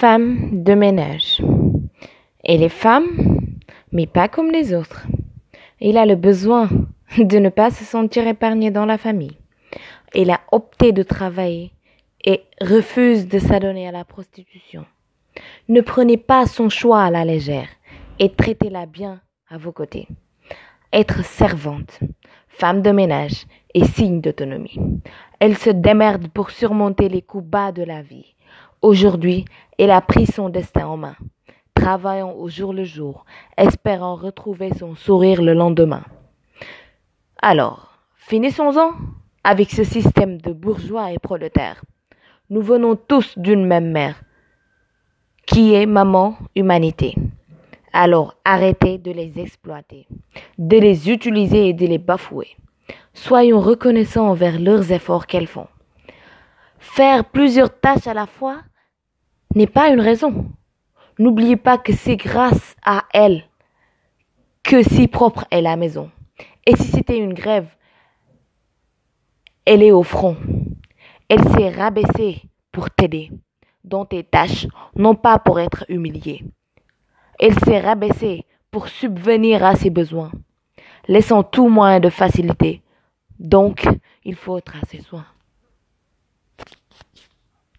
Femme de ménage. Elle est femme, mais pas comme les autres. Elle a le besoin de ne pas se sentir épargnée dans la famille. Elle a opté de travailler et refuse de s'adonner à la prostitution. Ne prenez pas son choix à la légère et traitez-la bien à vos côtés. Être servante, femme de ménage est signe d'autonomie. Elle se démerde pour surmonter les coups bas de la vie. Aujourd'hui, elle a pris son destin en main, travaillant au jour le jour, espérant retrouver son sourire le lendemain. Alors, finissons-en avec ce système de bourgeois et prolétaires. Nous venons tous d'une même mère, qui est maman humanité. Alors arrêtez de les exploiter, de les utiliser et de les bafouer. Soyons reconnaissants envers leurs efforts qu'elles font. Faire plusieurs tâches à la fois n'est pas une raison. N'oubliez pas que c'est grâce à elles que si propre est la maison. Et si c'était une grève, elle est au front. Elle s'est rabaissée pour t'aider dans tes tâches, non pas pour être humiliée. Elle s'est rabaissée pour subvenir à ses besoins, laissant tout moyen de facilité. Donc, il faut tracer soin.